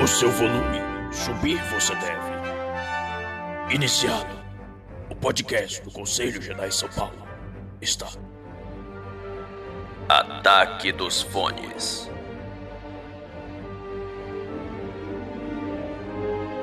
O seu volume subir você deve. Iniciado. O podcast do Conselho Jedi São Paulo está. Ataque dos Fones.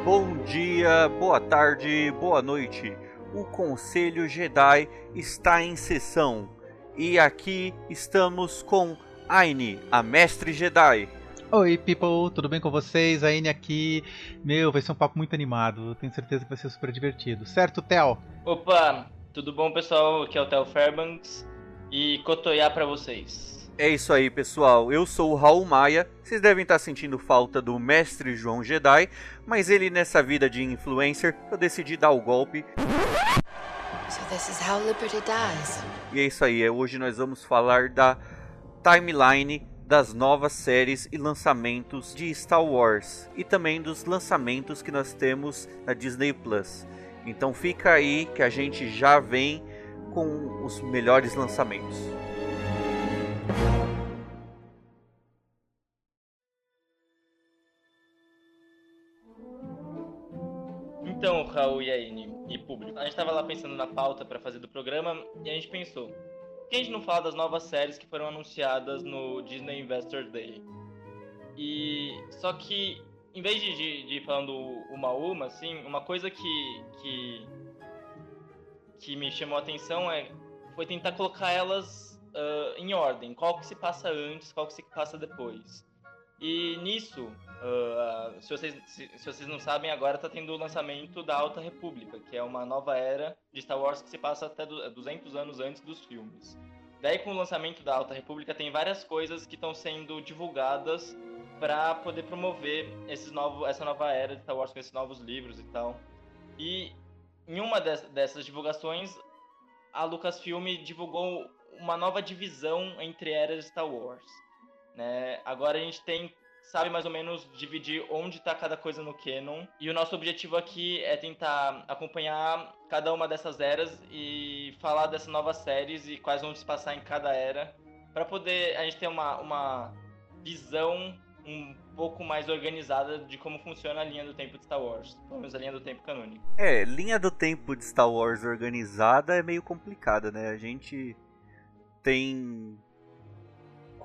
Bom dia, boa tarde, boa noite. O Conselho Jedi está em sessão e aqui estamos com Aine, a Mestre Jedi. Oi, people, tudo bem com vocês? A Aine aqui. Meu, vai ser um papo muito animado. Tenho certeza que vai ser super divertido. Certo, Theo? Opa, tudo bom, pessoal? Aqui é o Theo Fairbanks e cotoiar pra vocês. É isso aí, pessoal. Eu sou o Raul Maia. Vocês devem estar sentindo falta do Mestre João Jedi, mas ele nessa vida de influencer, eu decidi dar o golpe. So this is how Liberty dies. E é isso aí. Hoje nós vamos falar da timeline das novas séries e lançamentos de Star Wars e também dos lançamentos que nós temos na Disney Plus. Então fica aí que a gente já vem com os melhores lançamentos. Então, Raul e Aine e público, a gente tava lá pensando na pauta pra fazer do programa e a gente pensou, por que a gente não fala das novas séries que foram anunciadas no Disney Investor Day? E só que em vez de, de, de ir falando uma a uma, assim, uma coisa que, que que me chamou a atenção é foi tentar colocar elas ah, em ordem, qual que se passa antes, qual que se passa depois. E nisso, ah, se, vocês, se, se vocês não sabem, agora está tendo o lançamento da Alta República, que é uma nova era de Star Wars que se passa até du- 200 anos antes dos filmes. Daí, com o lançamento da Alta República, tem várias coisas que estão sendo divulgadas para poder promover esses novo, essa nova era de Star Wars com esses novos livros e tal. E em uma des- dessas divulgações, a Lucasfilm divulgou uma nova divisão entre eras de Star Wars. Né? Agora a gente tem sabe mais ou menos dividir onde está cada coisa no canon. E o nosso objetivo aqui é tentar acompanhar cada uma dessas eras e falar dessas novas séries e quais vão se passar em cada era, para poder a gente ter uma, uma visão um pouco mais organizada de como funciona a linha do tempo de Star Wars, pelo menos a linha do tempo canônico. É, linha do tempo de Star Wars organizada é meio complicada, né? A gente tem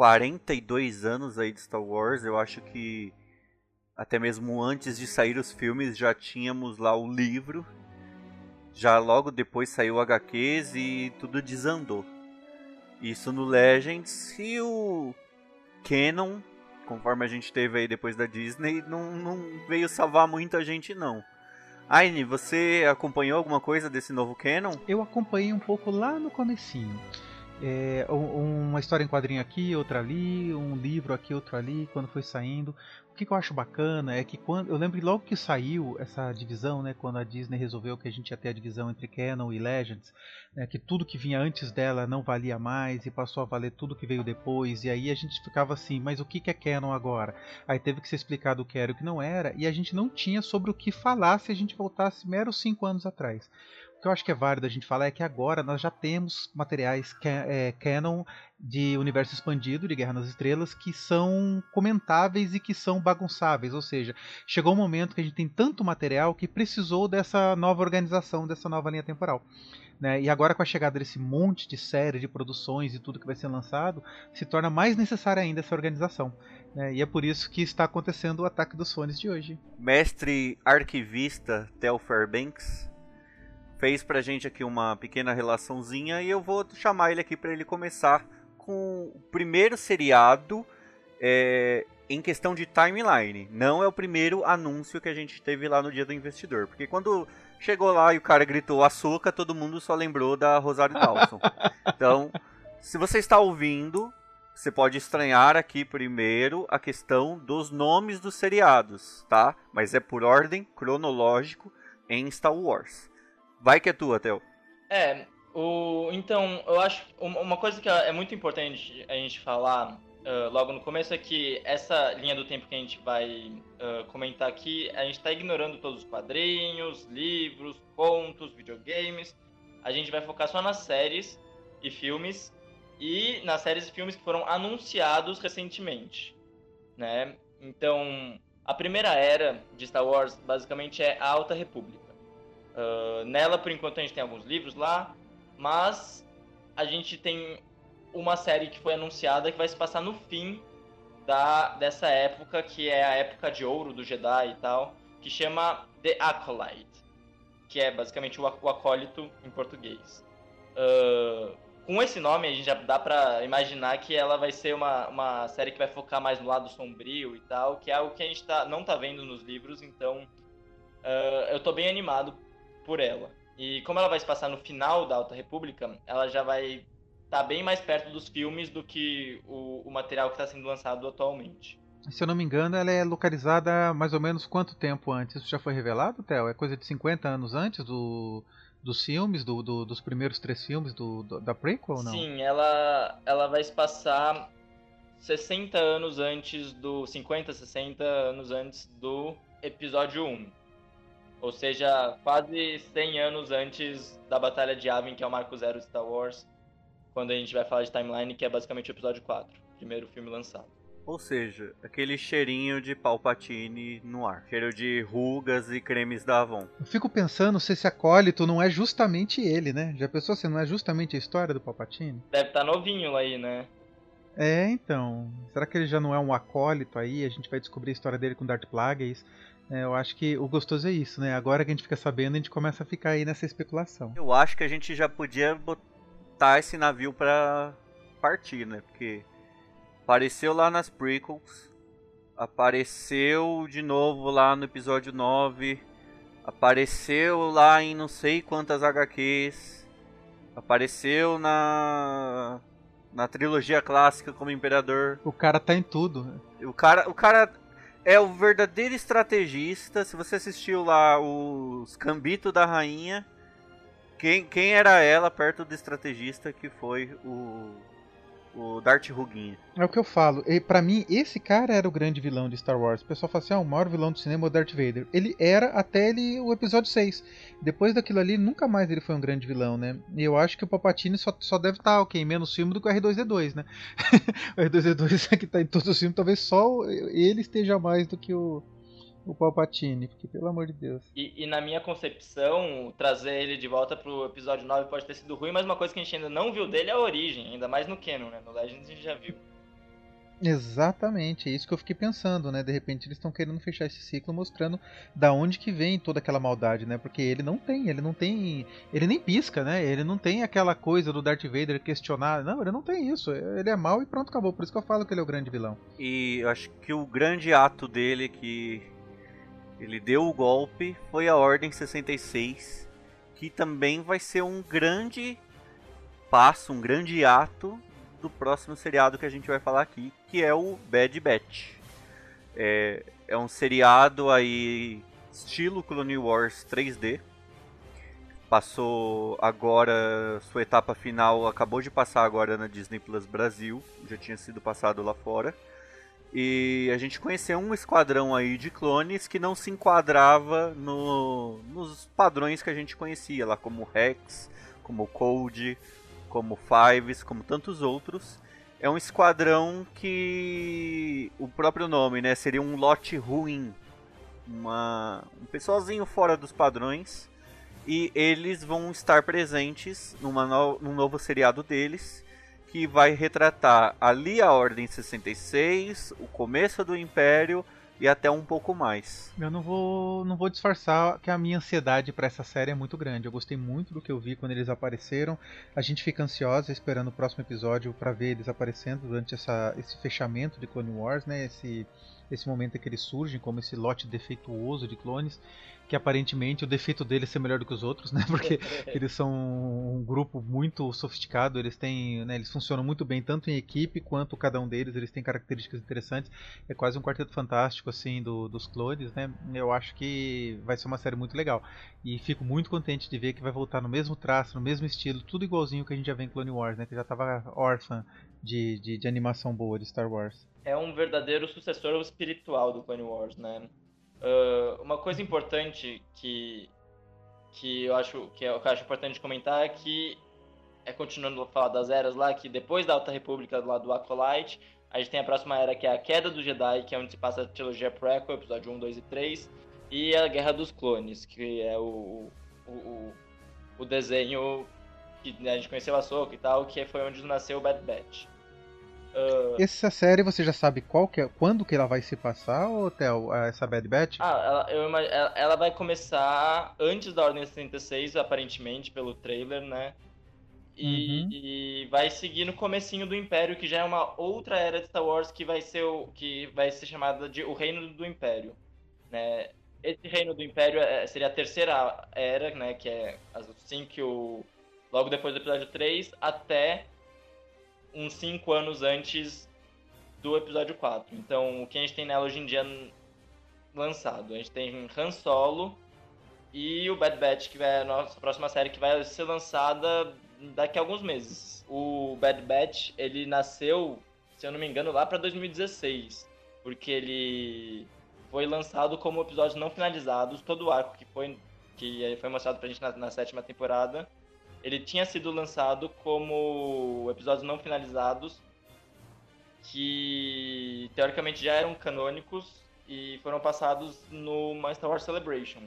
42 anos aí de Star Wars, eu acho que até mesmo antes de sair os filmes já tínhamos lá o livro. Já logo depois saiu o HQs e tudo desandou. Isso no Legends e o Canon, conforme a gente teve aí depois da Disney, não, não veio salvar muita gente não. Aine, você acompanhou alguma coisa desse novo Canon? Eu acompanhei um pouco lá no comecinho. É, um- uma história em quadrinho aqui, outra ali, um livro aqui, outro ali, quando foi saindo. O que, que eu acho bacana é que quando eu lembro logo que saiu essa divisão, né, quando a Disney resolveu que a gente ia ter a divisão entre Canon e Legends, né, que tudo que vinha antes dela não valia mais e passou a valer tudo que veio depois, e aí a gente ficava assim, mas o que, que é Canon agora? Aí teve que ser explicado o que era e o que não era, e a gente não tinha sobre o que falar se a gente voltasse meros cinco anos atrás. Que eu acho que é válido a gente falar é que agora nós já temos materiais ca é, canon de universo expandido, de Guerra nas Estrelas, que são comentáveis e que são bagunçáveis. Ou seja, chegou um momento que a gente tem tanto material que precisou dessa nova organização, dessa nova linha temporal. Né? E agora com a chegada desse monte de série, de produções e tudo que vai ser lançado, se torna mais necessária ainda essa organização. né? E é por isso que está acontecendo o ataque dos fones de hoje. Mestre arquivista Tel Fairbanks fez pra gente aqui uma pequena relaçãozinha e eu vou chamar ele aqui pra ele começar com o primeiro seriado é, em questão de timeline. Não é o primeiro anúncio que a gente teve lá no dia do investidor, porque quando chegou lá e o cara gritou açúcar, todo mundo só lembrou da Rosário Dawson. Então, se você está ouvindo, você pode estranhar aqui primeiro a questão dos nomes dos seriados, tá? Mas é por ordem cronológico em Star Wars. Vai que é tua, Theo. É, o, então, eu acho uma coisa que é muito importante a gente falar ah, logo no começo é que essa linha do tempo que a gente vai ah, comentar aqui, a gente está ignorando todos os quadrinhos, livros, contos, videogames. A gente vai focar só nas séries e filmes e nas séries e filmes que foram anunciados recentemente, né? Então, A primeira era de Star Wars basicamente é a Alta República. Uh, nela, por enquanto, a gente tem alguns livros lá, mas a gente tem uma série que foi anunciada que vai se passar no fim da, dessa época, que é a época de ouro do Jedi e tal, que chama The Acolyte, que é basicamente o, o acólito em português. Uh, com esse nome, a gente já dá pra imaginar que ela vai ser uma, uma série que vai focar mais no lado sombrio e tal, que é algo que a gente tá, não tá vendo nos livros, então uh, eu tô bem animado por ela. E como ela vai se passar no final da Alta República, ela já vai estar tá bem mais perto dos filmes do que o, o material que está sendo lançado atualmente. Se eu não me engano, ela é localizada mais ou menos quanto tempo antes? Isso já foi revelado, Theo? É coisa de 50 anos antes do, dos filmes, do, do, dos primeiros três filmes do, do, da prequel ou não? Sim, ela, ela vai se passar 60 anos antes do. 50, 60 anos antes do episódio 1. Ou seja, quase 100 anos antes da Batalha de Yavin, que é o Marco Zero de Star Wars, quando a gente vai falar de timeline, que é basicamente o episódio 4, primeiro filme lançado. Ou seja, aquele cheirinho de Palpatine no ar. Cheiro de rugas e cremes da Avon. Eu fico pensando se esse acólito não é justamente ele, né? Já pensou se não é justamente a história do Palpatine? Deve estar tá novinho aí, né? É, então. Será que ele já não é um acólito aí? A gente vai descobrir a história dele com Darth Plagueis. É, eu acho que o gostoso é isso, né? Agora que a gente fica sabendo, a gente começa a ficar aí nessa especulação. Eu acho que a gente já podia botar esse navio pra partir, né? Porque apareceu lá nas prequels, apareceu de novo lá no episódio 9, apareceu lá em não sei quantas HQs, apareceu na na trilogia clássica como imperador. O cara tá em tudo. Né? O cara, o cara é o verdadeiro estrategista. Se você assistiu lá os Cambito da Rainha, quem, quem era ela perto do estrategista que foi o o Darth Ruguinha. É o que eu falo. E para mim, esse cara era o grande vilão de Star Wars. O pessoal fala assim: ah, o maior vilão do cinema é o Darth Vader. Ele era até ele, o episódio 6. Depois daquilo ali, nunca mais ele foi um grande vilão, né? E eu acho que o Palpatine só, só deve estar, tá, ok, menos filme do que o R2D2, né? o R2D2 que tá em todos os filmes, talvez só ele esteja mais do que o o Palpatine, porque pelo amor de Deus. E, e, na minha concepção, trazer ele de volta pro episódio 9 pode ter sido ruim, mas uma coisa que a gente ainda não viu dele é a origem, ainda mais no Canon, né? No Legends a gente já viu. Exatamente, é isso que eu fiquei pensando, né? De repente eles estão querendo fechar esse ciclo mostrando da onde que vem toda aquela maldade, né? Porque ele não tem, ele não tem, ele nem pisca, né? Ele não tem aquela coisa do Darth Vader questionar, não, ele não tem isso. Ele é mal e pronto, acabou. Por isso que eu falo que ele é o grande vilão. E eu acho que o grande ato dele que ele deu o golpe, foi a Ordem 66, que também vai ser um grande passo, um grande ato do próximo seriado que a gente vai falar aqui, que é o Bad Batch. É, é um seriado aí estilo Clone Wars 3D. Passou agora, sua etapa final acabou de passar agora na Disney Plus Brasil, já tinha sido passado lá fora. E a gente conheceu um esquadrão aí de clones que não se enquadrava no, nos padrões que a gente conhecia, lá como Rex, como Cold, como Fives, como tantos outros. É um esquadrão que o próprio nome, né, seria um lote ruim, uma, um pessoalzinho fora dos padrões. E eles vão estar presentes numa no, num novo seriado deles que vai retratar ali a Ordem 66, o começo do Império e até um pouco mais. Eu não vou, não vou disfarçar que a minha ansiedade para essa série é muito grande. Eu gostei muito do que eu vi quando eles apareceram. A gente fica ansiosa esperando o próximo episódio para ver eles aparecendo durante essa, esse fechamento de Clone Wars, né? Esse esse momento em que eles surgem como esse lote defeituoso de clones, que aparentemente o defeito deles é ser melhor do que os outros, né? Porque eles são um grupo muito sofisticado, eles têm, né, eles funcionam muito bem tanto em equipe quanto cada um deles, eles têm características interessantes. É quase um quarteto fantástico assim do, dos clones, né? Eu acho que vai ser uma série muito legal e fico muito contente de ver que vai voltar no mesmo traço, no mesmo estilo, tudo igualzinho que a gente já vê em Clone Wars, né? Que já estava órfã de, de, de animação boa de Star Wars é um verdadeiro sucessor espiritual do Clone Wars, né? Uh, uma coisa importante que, que, eu acho, que, eu, acho importante comentar é que, é continuando a falar das eras lá, que depois da Alta República lá do Acolyte, A gente tem a próxima era que é a Queda do Jedi, que é onde se passa a trilogia prequel, episódio 1, 2 e 3. E a Guerra dos Clones, que é o, o, o, o desenho que a gente conheceu a Soca e tal, que foi onde nasceu o Bad Batch. Uh, Essa série você já sabe qual que é, quando que ela vai se passar, ou Theo, essa Bad Batch? ah, ela, eu imag- ela, ela vai começar antes da Ordem 66, aparentemente, pelo trailer, né? E, Uhum. e vai seguir no comecinho do Império, que já é uma outra era de Star Wars que vai ser o que vai ser chamada de o Reino do Império, né? Esse Reino do Império é- seria a terceira era, né, que é assim que o logo depois do episódio 3 até uns 5 anos antes do episódio 4. Então, o que a gente tem nela hoje em dia lançado, a gente tem Han Solo e o Bad Batch, que é a nossa próxima série que vai ser lançada daqui a alguns meses. O Bad Batch, ele nasceu, se eu não me engano, lá para 2016, porque ele foi lançado como episódios não finalizados, todo o arco que foi que foi mostrado pra gente na, na sétima temporada, ele tinha sido lançado como episódios não finalizados que teoricamente já eram canônicos e foram passados no Star Wars Celebration.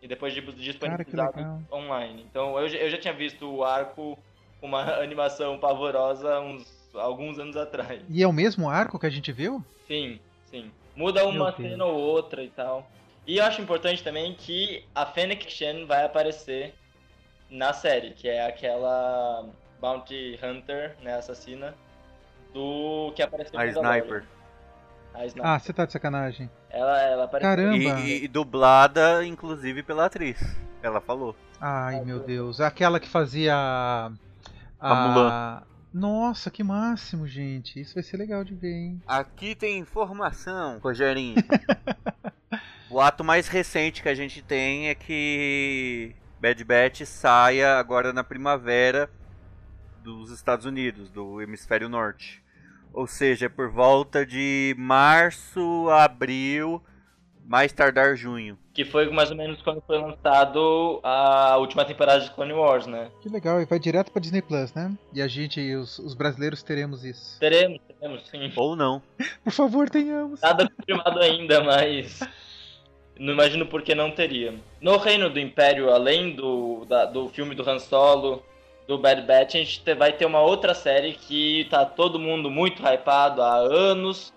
E depois de disponibilizados online. Então eu, já- eu já tinha visto o arco com uma animação pavorosa uns alguns anos atrás. E é o mesmo arco que a gente viu? Sim, sim. Muda uma cena ou outra e tal. E eu acho importante também que a Fennec Shen vai aparecer na série, que é aquela Bounty Hunter, né, assassina, do que apareceu A. Sniper. A Sniper. Ah, você tá de sacanagem. Ela, ela apareceu. Caramba! E, e dublada, inclusive, pela atriz. Ela falou. Ai, meu Deus. Aquela que fazia. A, A Mulan. Nossa, que máximo, gente. Isso vai ser legal de ver, hein? Aqui tem informação, Rogerinho. o ato mais recente que a gente tem é que Bad Batch saia agora na primavera dos Estados Unidos, do hemisfério norte. Ou seja, é por volta de março, abril, mais tardar junho. Que foi mais ou menos quando foi lançado a última temporada de Clone Wars, né? Que legal. E vai direto pra Disney Plus, né? E a gente, os, os brasileiros, teremos isso. Teremos, teremos, sim. Ou não. Por favor, tenhamos. Nada confirmado ainda, mas. Não imagino por que não teria. No Reino do Império, além do, da- do filme do Han Solo, do Bad Batch, a gente te- vai ter uma outra série que tá todo mundo muito hypado há anos,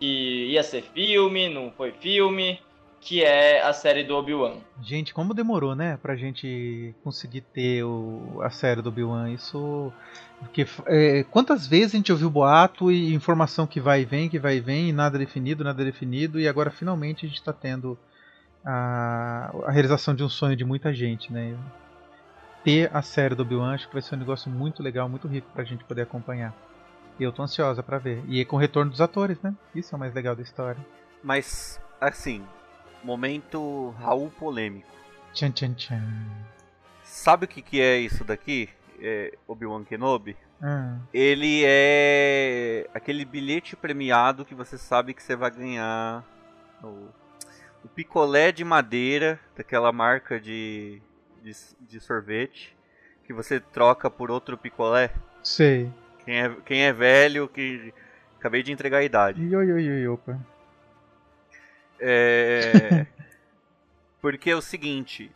que ia ser filme, não foi filme, que é a série do Obi-Wan. Gente, como demorou, né? Pra gente conseguir ter o, a série do Obi-Wan. Isso. Porque, é, quantas vezes a gente ouviu boato e informação que vai e vem, que vai e vem, e nada definido, nada definido, e agora finalmente a gente tá tendo a, a realização de um sonho de muita gente, né? Ter a série do Obi-Wan acho que vai ser um negócio muito legal, muito rico pra gente poder acompanhar. E eu tô ansiosa pra ver. E com o retorno dos atores, né? Isso é o mais legal da história. Mas, assim, momento Raul polêmico. Tchan, tchan, tchan. Sabe o que, que é isso daqui? É Obi-Wan Kenobi? Ah, Ele é aquele bilhete premiado que você sabe que você vai ganhar o, o picolé de madeira daquela marca de, de, de sorvete que você troca por outro picolé. sei. Quem é, quem é velho, que acabei de entregar a idade. Oi, oi, oi, opa. É. Porque é o seguinte,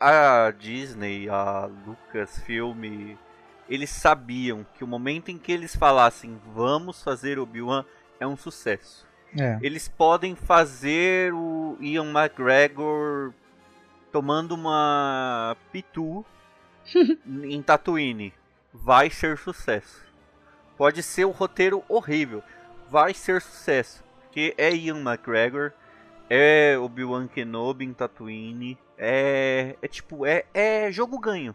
a Disney, a Lucasfilm, eles sabiam que o momento em que eles falassem vamos fazer Obi-Wan é um sucesso. É. Eles podem fazer o Ian McGregor tomando uma pitu em Tatooine. Vai ser sucesso. Pode ser um roteiro horrível. Vai ser sucesso. Porque é Ian McGregor, é Obi-Wan Kenobi em Tatooine. É, é tipo, é, é jogo ganho.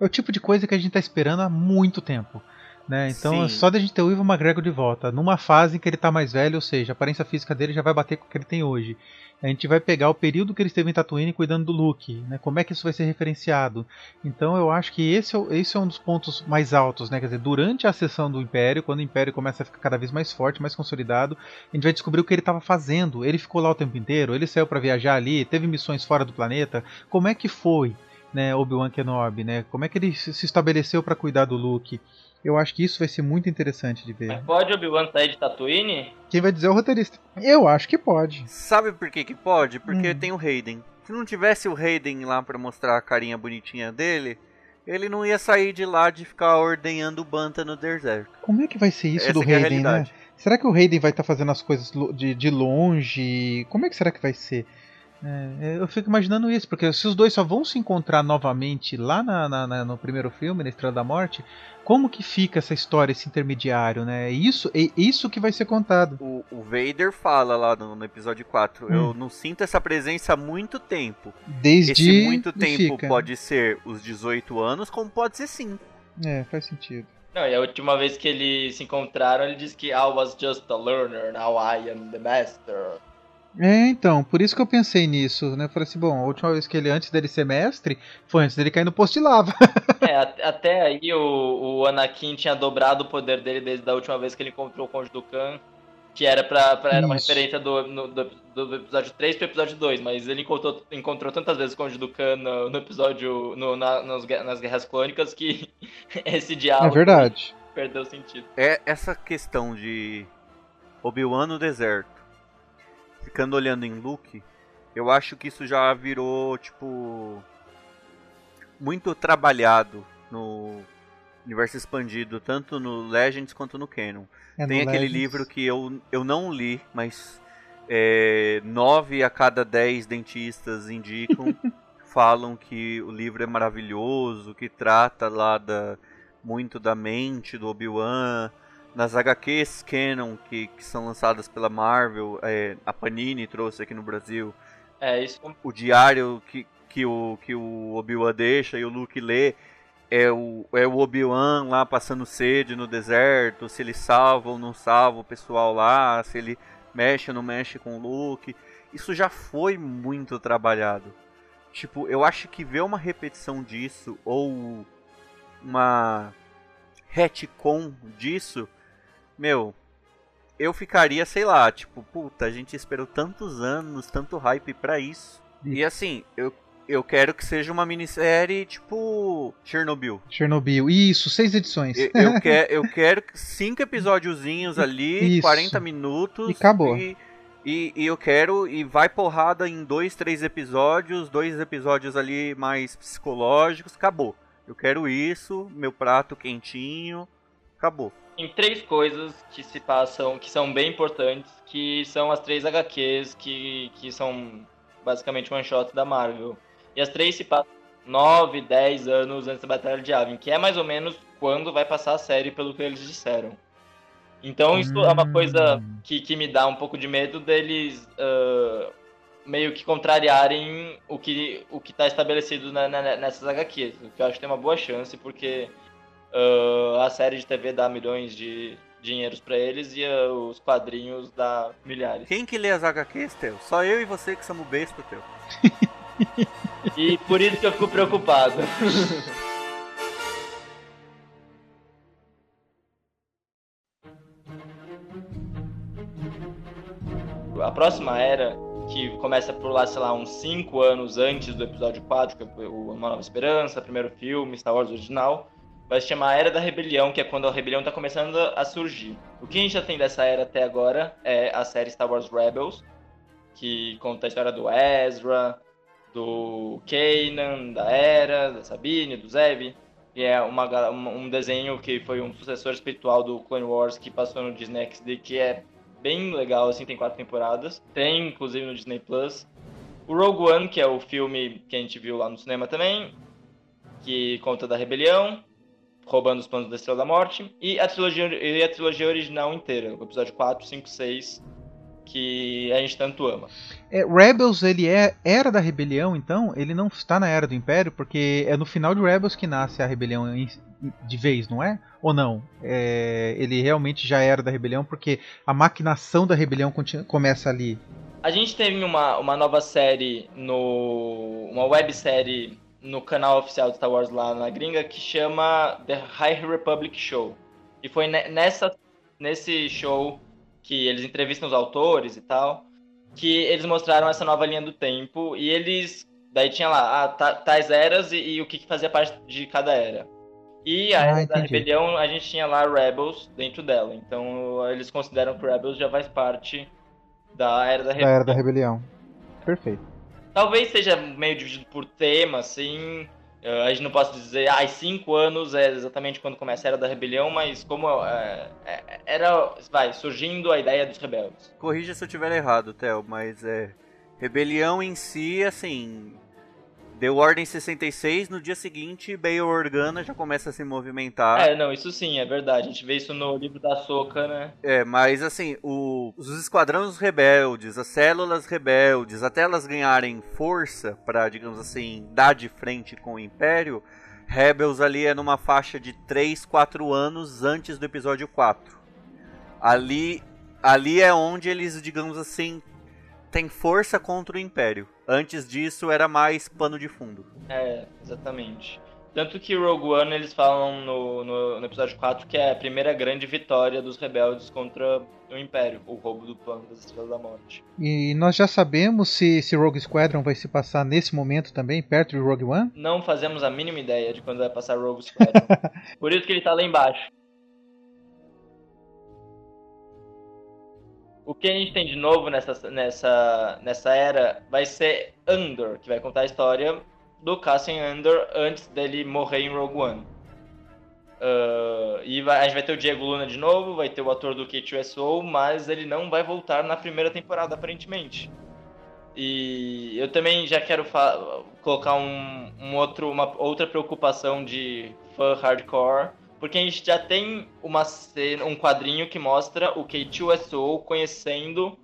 É o tipo de coisa que a gente tá esperando há muito tempo. Né? Então, Sim. só da gente ter o Ivan McGregor de volta, numa fase em que ele tá mais velho, ou seja, a aparência física dele já vai bater com o que ele tem hoje. A gente vai pegar o período que ele esteve em Tatooine cuidando do Luke, né? Como é que isso vai ser referenciado? Então, eu acho que esse é, esse é um dos pontos mais altos, né? Quer dizer, durante a ascensão do Império, quando o Império começa a ficar cada vez mais forte, mais consolidado, a gente vai descobrir o que ele estava fazendo. Ele ficou lá o tempo inteiro, ele saiu para viajar ali, teve missões fora do planeta. Como é que foi? Né, Obi-Wan Kenobi, né? Como é que ele se estabeleceu para cuidar do Luke? Eu acho que isso vai ser muito interessante de ver. Mas pode Obi-Wan sair de Tatooine? Quem vai dizer é o roteirista. Eu acho que pode. Sabe por que que pode? Porque Hum. tem o Hayden. Se não tivesse o Hayden lá pra mostrar a carinha bonitinha dele, ele não ia sair de lá de ficar ordenhando banta no deserto. Como é que vai ser isso Essa do é a Hayden, né? Será que o Hayden vai estar fazendo as coisas de, de longe? Como é que será que vai ser? É, eu fico imaginando isso, porque se os dois só vão se encontrar novamente lá na- na- na- no primeiro filme, na Estrela da Morte, como que fica essa história, esse intermediário, né? É Isso, é isso que vai ser contado. O, o Vader fala lá no, no episódio 4, Hum. eu não sinto essa presença há muito tempo. Desde Esse muito tempo fica. pode ser os 18 anos, como pode ser 5. É, faz sentido. Não, e a última vez que eles se encontraram, ele disse que I was just a learner, now I am the master. É, então, por isso que eu pensei nisso, né? Falei assim, bom, a última vez que ele, antes dele ser mestre, foi antes dele cair no posto de lava. É, at- até aí o, o Anakin tinha dobrado o poder dele desde a última vez que ele encontrou o Conde do Khan, que era pra, pra- era uma Isso. referência do, no- do, do episódio 3 pro episódio 2, mas ele encontrou, encontrou tantas vezes o Conde do Khan no, no episódio, no- na- gue- nas Guerras Clônicas, que esse É diálogo verdade. perdeu sentido. É essa questão de Obi-Wan no deserto, ficando olhando em Luke, eu acho que isso já virou, tipo, muito trabalhado no universo expandido, tanto no Legends quanto no Canon. É Tem no aquele Legends. livro que eu, eu não li, mas é, nove a cada dez dentistas indicam, falam que o livro é maravilhoso, que trata lá da, muito da mente do Obi-Wan. Nas HQs canon que, que são lançadas pela Marvel, é, a Panini trouxe aqui no Brasil, É, isso o diário que, que o, que o Obi-Wan deixa e o Luke lê é o, é o Obi-Wan lá passando sede no deserto, se ele salva ou não salva o pessoal lá, se ele mexe ou não mexe com o Luke. Isso já foi muito trabalhado. Tipo, eu acho que ver uma repetição disso ou uma retcon disso, meu, eu ficaria, sei lá, tipo, puta, a gente esperou tantos anos, tanto hype pra isso. E assim, eu, eu quero que seja uma minissérie tipo Chernobyl. Chernobyl. Isso, seis edições. Eu, eu, que, eu quero que cinco episódiozinhos ali, Isso. 40 minutos. E acabou. E, e, e eu quero, e vai porrada em dois, três episódios, dois episódios ali mais psicológicos, acabou. Eu quero isso, meu prato quentinho, acabou. Tem três coisas que se passam, que são bem importantes, que são as três HQs que, que são basicamente one shot da Marvel. E as três se passam 9, 10 anos antes da Batalha de Yavin, que é mais ou menos quando vai passar a série, pelo que eles disseram. Então isso é uma coisa Hum. que, que me dá um pouco de medo deles ah, meio que contrariarem o que o que está estabelecido na- na- nessas HQs. Que eu acho que tem uma boa chance, porque ah, a série de TV dá milhões de dinheiros pra eles e ah, os quadrinhos dá milhares. Quem que lê as HQs, Teu? Só eu e você que somos besta, Teu. E por isso que eu fico preocupado. A próxima era, que começa por lá, sei lá, uns 5 anos antes do episódio 4, que é o Uma Nova Esperança, primeiro filme, Star Wars original, vai se chamar Era da Rebelião, que é quando a rebelião está começando a surgir. O que a gente já tem dessa era até agora é a série Star Wars Rebels, que conta a história do Ezra, do Kanan, da Era, da Sabine, do Zev. E é uma, um um desenho que foi um sucessor espiritual do Clone Wars que passou no Disney XD, que é bem legal, assim, tem quatro temporadas. Tem, inclusive, no Disney Plus. O Rogue One, que é o filme que a gente viu lá no cinema também, que conta da rebelião, roubando os planos da Estrela da Morte. E a trilogia, e a trilogia original inteira, o episódio 4, 5, 6, que a gente tanto ama. É, Rebels, ele é era da rebelião, então? Ele não está na era do Império, porque é no final de Rebels que nasce a rebelião de vez, não é? Ou não? É, ele realmente já era da rebelião, porque a maquinação da rebelião começa ali. A gente teve uma, uma nova série no. uma websérie no canal oficial de Star Wars lá na gringa que chama The High Republic Show. E foi ne- nessa, nesse show que eles entrevistam os autores e tal, que eles mostraram essa nova linha do tempo e eles. Daí tinha lá ah, ta- tais eras e, e o que, que fazia parte de cada era. E a Ah, Era da. Rebelião, a gente tinha lá Rebels dentro dela. Então eles consideram que Rebels já faz parte da Era da Da. Era da Rebelião. Perfeito. Talvez seja meio dividido por tema, assim. Eh, A gente não possa dizer, ah, cinco anos é exatamente quando começa a Era da Rebelião, mas como eh, era, vai, surgindo a ideia dos rebeldes. Corrija se eu estiver errado, Theo, mas é. Rebelião em si, assim. Deu ordem 66, no dia seguinte, Bail Organa já começa a se movimentar. É, não, isso sim, é verdade. A gente vê isso no livro da Soca, né? É, mas assim, o- os esquadrões rebeldes, as células rebeldes, até elas ganharem força pra, digamos assim, dar de frente com o Império, Rebels ali é numa faixa de 3, 4 anos antes do episódio 4. Ali, ali é onde eles, digamos assim, têm força contra o Império. Antes disso era mais pano de fundo. É, exatamente. Tanto que Rogue One eles falam no, no, no episódio 4 que é a primeira grande vitória dos rebeldes contra o Império, o roubo do plano das Estrelas da Morte. E nós já sabemos se, se Rogue Squadron vai se passar nesse momento também, perto de Rogue One? Não fazemos a mínima ideia de quando vai passar Rogue Squadron. Por isso que ele tá lá embaixo. O que a gente tem de novo nessa, nessa, nessa era vai ser Andor, que vai contar a história do Cassian Andor antes dele morrer em Rogue One. Ah, e vai- a gente vai ter o Diego Luna de novo, vai ter o ator do K2SO, mas ele não vai voltar na primeira temporada, aparentemente. E eu também já quero colocar um, um outro, uma outra preocupação de fã hardcore, porque a gente já tem uma cena, um quadrinho que mostra o K2SO conhecendo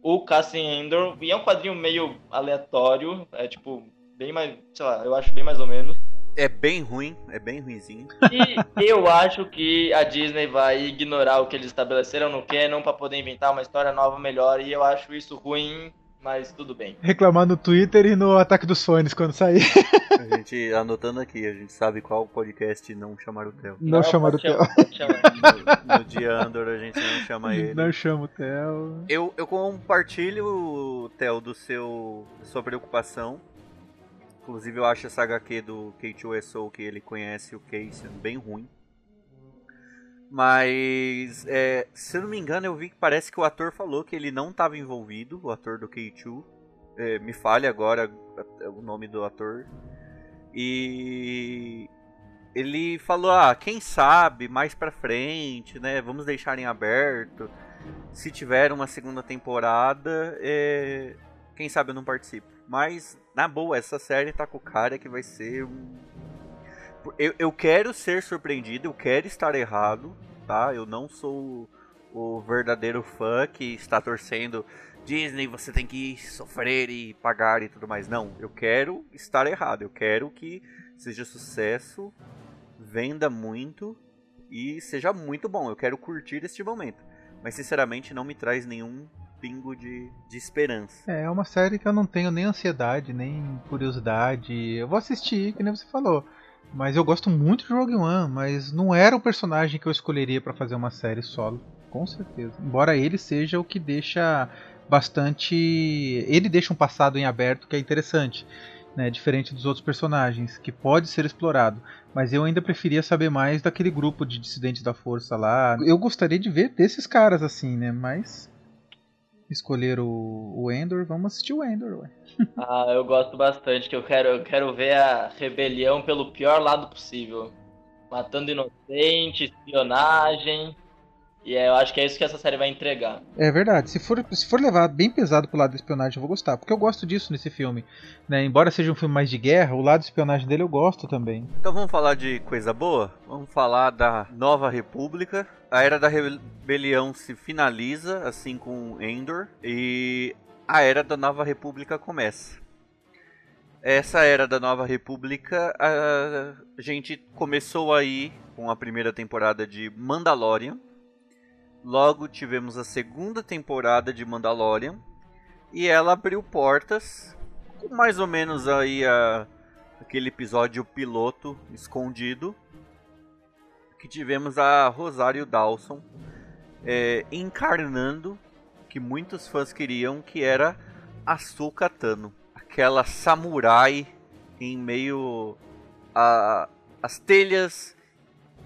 o Cassian Andor, e é um quadrinho meio aleatório, é tipo, bem mais, sei lá, eu acho bem mais ou menos. É bem ruim, é bem ruinzinho. E eu acho que a Disney vai ignorar o que eles estabeleceram no canon pra poder inventar uma história nova melhor, e eu acho isso ruim, mas tudo bem. Reclamar no Twitter e no Ataque dos Fones quando sair. A gente anotando aqui, a gente sabe qual podcast não chamar o Theo. Não Theo. chamar, pode chamar. No, no dia Andor a gente não chama ele. Não chama o Theo. Eu, eu compartilho, Theo, do seu da sua preocupação. Inclusive eu acho essa HQ do K2SO que ele conhece o Casey bem ruim. Mas, é, se eu não me engano, eu vi que parece que o ator falou que ele não estava envolvido, o ator do K2. É, me fale agora o nome do ator. E ele falou, ah, quem sabe mais pra frente, né? Vamos deixar em aberto. Se tiver uma segunda temporada, é, quem sabe eu não participo. Mas, na boa, essa série tá com o cara que vai ser um. Eu, eu quero ser surpreendido, eu quero estar errado, tá? Eu não sou o verdadeiro fã que está torcendo Disney, você tem que sofrer e pagar e tudo mais. Não, eu quero estar errado, eu quero que seja sucesso, venda muito e seja muito bom. Eu quero curtir este momento. Mas sinceramente não me traz nenhum pingo de, de esperança. É, é uma série que eu não tenho nem ansiedade, nem curiosidade. Eu vou assistir, que nem você falou. Mas eu gosto muito de Rogue One, mas não era o personagem que eu escolheria pra fazer uma série solo, com certeza. Embora ele seja o que deixa bastante. Ele deixa um passado em aberto que é interessante, né? Diferente dos outros personagens, que pode ser explorado. Mas eu ainda preferia saber mais daquele grupo de dissidentes da força lá. Eu gostaria de ver desses caras assim, né? Mas. Escolher o, o Endor, vamos assistir o Endor, ué. Ah, eu gosto bastante, que eu quero, eu quero ver a rebelião pelo pior lado possível. Matando inocente, espionagem. E é, eu acho que é isso que essa série vai entregar. É verdade. Se for, se for levar bem pesado pro lado da espionagem, eu vou gostar. Porque eu gosto disso nesse filme. Né? Embora seja um filme mais de guerra, o lado de espionagem dele eu gosto também. Então vamos falar de coisa boa? Vamos falar da Nova República. A Era da Rebelião se finaliza, assim com Endor, e a Era da Nova República começa. Essa Era da Nova República, a gente começou aí com a primeira temporada de Mandalorian. Logo tivemos a segunda temporada de Mandalorian. E ela abriu portas com mais ou menos aí a, aquele episódio piloto escondido que tivemos a Rosário Dawson é, encarnando que muitos fãs queriam que era Asuka Tano, aquela samurai em meio a as telhas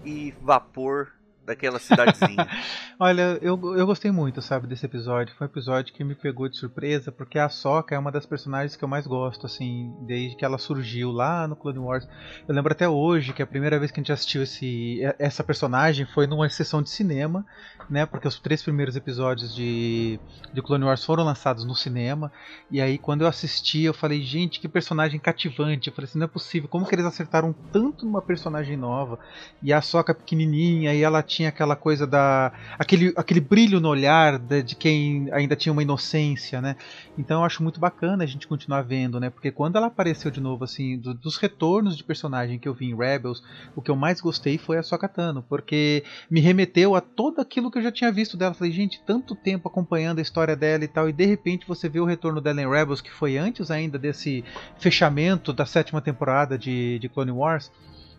e vapor daquela cidadezinha. Olha, eu, eu gostei muito, sabe, desse episódio. Foi um episódio que me pegou de surpresa, porque a Sokka é uma das personagens que eu mais gosto, assim, desde que ela surgiu lá no Clone Wars. Eu lembro até hoje que a primeira vez que a gente assistiu esse, essa personagem foi numa sessão de cinema, né, porque os três primeiros episódios de, de Clone Wars foram lançados no cinema, e aí quando eu assisti eu falei, gente, que personagem cativante. Eu falei assim, não é possível, como que eles acertaram tanto numa personagem nova? E a Sokka pequenininha, e ela tinha aquela coisa da aquele, aquele brilho no olhar de, de, quem ainda tinha uma inocência, né? Então eu acho muito bacana a gente continuar vendo, né? Porque quando ela apareceu de novo, assim, do, dos retornos de personagem que eu vi em Rebels, o que eu mais gostei foi a Sokatano, porque me remeteu a tudo aquilo que eu já tinha visto dela. Falei, gente, tanto tempo acompanhando a história dela e tal, e de repente você vê o retorno dela em Rebels, que foi antes ainda desse fechamento da sétima temporada de, de Clone Wars.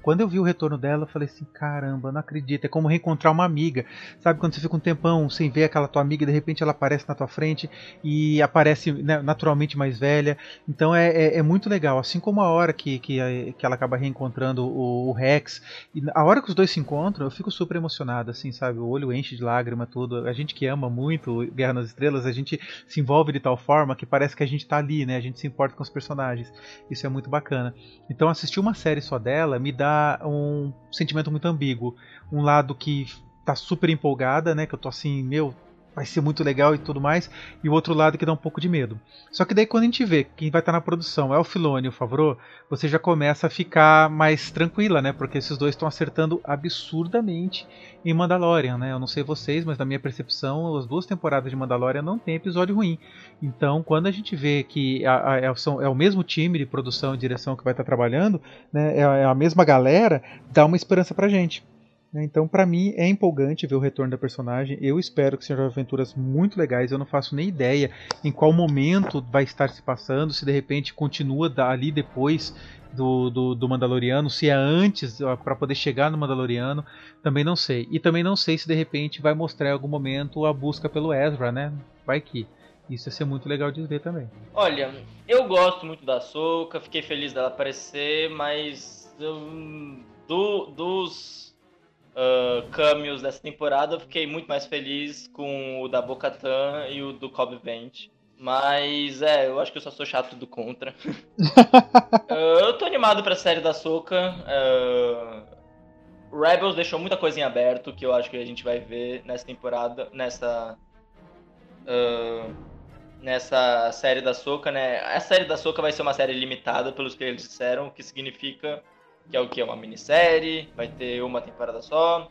Quando eu vi o retorno dela, eu falei assim: caramba, não acredito. É como reencontrar uma amiga. Sabe quando você fica um tempão sem ver aquela tua amiga e de repente ela aparece na tua frente e aparece né, naturalmente mais velha. Então é, é, é, muito legal. Assim como a hora que, que, que ela acaba reencontrando o, o, Rex. A hora que os dois se encontram, eu fico super emocionado, assim, sabe? O olho enche de lágrima, tudo. A gente que ama muito Guerra nas Estrelas, a gente se envolve de tal forma que parece que a gente tá ali, né? A gente se importa com os personagens. Isso é muito bacana. Então assistir uma série só dela me um sentimento muito ambíguo. Um lado que tá super empolgada, né? Que eu tô assim, meu, vai ser muito legal e tudo mais, e o outro lado que dá um pouco de medo. Só que daí quando a gente vê quem vai estar na produção é o Filone e o Favreau, você já começa a ficar mais tranquila, né? Porque esses dois estão acertando absurdamente em Mandalorian, né? Eu não sei vocês, mas na minha percepção, as duas temporadas de Mandalorian não tem episódio ruim. Então, quando a gente vê que é, é o mesmo time de produção e direção que vai estar trabalhando, né? É, é a mesma galera, dá uma esperança pra gente. Né? Então, para mim, é empolgante ver o retorno da personagem. Eu espero que sejam aventuras muito legais. Eu não faço nem ideia em qual momento vai estar se passando, se de repente continua ali depois do, do, do Mandaloriano, se é antes para poder chegar no Mandaloriano, também não sei. E também não sei se de repente vai mostrar em algum momento a busca pelo Ezra, né? Vai que. Isso ia ser muito legal de ver também. Olha, eu gosto muito da Soca, fiquei feliz dela aparecer, mas do, dos uh, cameos dessa temporada, eu fiquei muito mais feliz com o da Bocatan e o do Cobb Vent. Mas é, eu acho que eu só sou chato do contra. uh, eu tô animado pra série da Soca. Uh, Rebels deixou muita coisa em aberto que eu acho que a gente vai ver nessa temporada, nessa. Uh, nessa série da Soca, né? A série da Soca vai ser uma série limitada, pelos que eles disseram, o que significa que é o que? Uma minissérie, vai ter uma temporada só.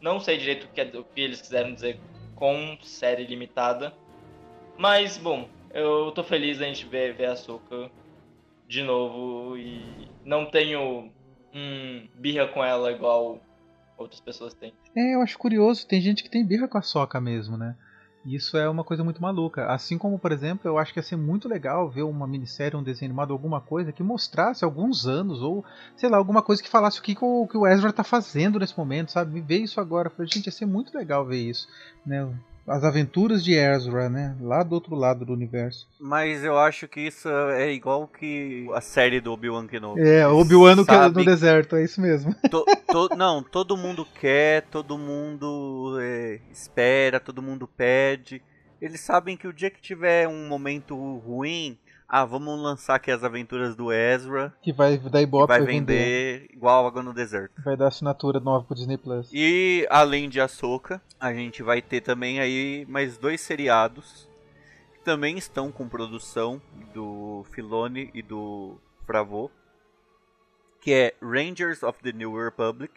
Não sei direito o que, é, o que eles quiseram dizer com série limitada. Mas, bom, eu tô feliz da gente ver, ver a Soka de novo e não tenho um birra com ela igual outras pessoas têm. É, eu acho curioso, tem gente que tem birra com a Soca mesmo, né? Isso é uma coisa muito maluca. Assim como, por exemplo, eu acho que ia ser muito legal ver uma minissérie, um desenho animado, alguma coisa que mostrasse alguns anos, ou sei lá, alguma coisa que falasse o que, o, que o Ezra tá fazendo nesse momento, sabe? Ver isso agora. Falei, gente, ia ser muito legal ver isso. Né? As aventuras de Ezra, né? Lá do outro lado do universo. Mas eu acho que isso é igual que a série do Obi-Wan Kenobi. É, Obi-Wan no, no deserto, é isso mesmo. To, to, não, todo mundo quer, todo mundo é, espera, todo mundo pede. Eles sabem que o dia que tiver um momento ruim, ah, vamos lançar aqui as aventuras do Ezra. Que vai dar ibope, vai vender, vender, igual água no deserto. Vai dar assinatura nova pro Disney Plus. E além de Ahsoka, a gente vai ter também aí mais dois seriados que também estão com produção do Filone e do Fravô, que é Rangers of the New Republic,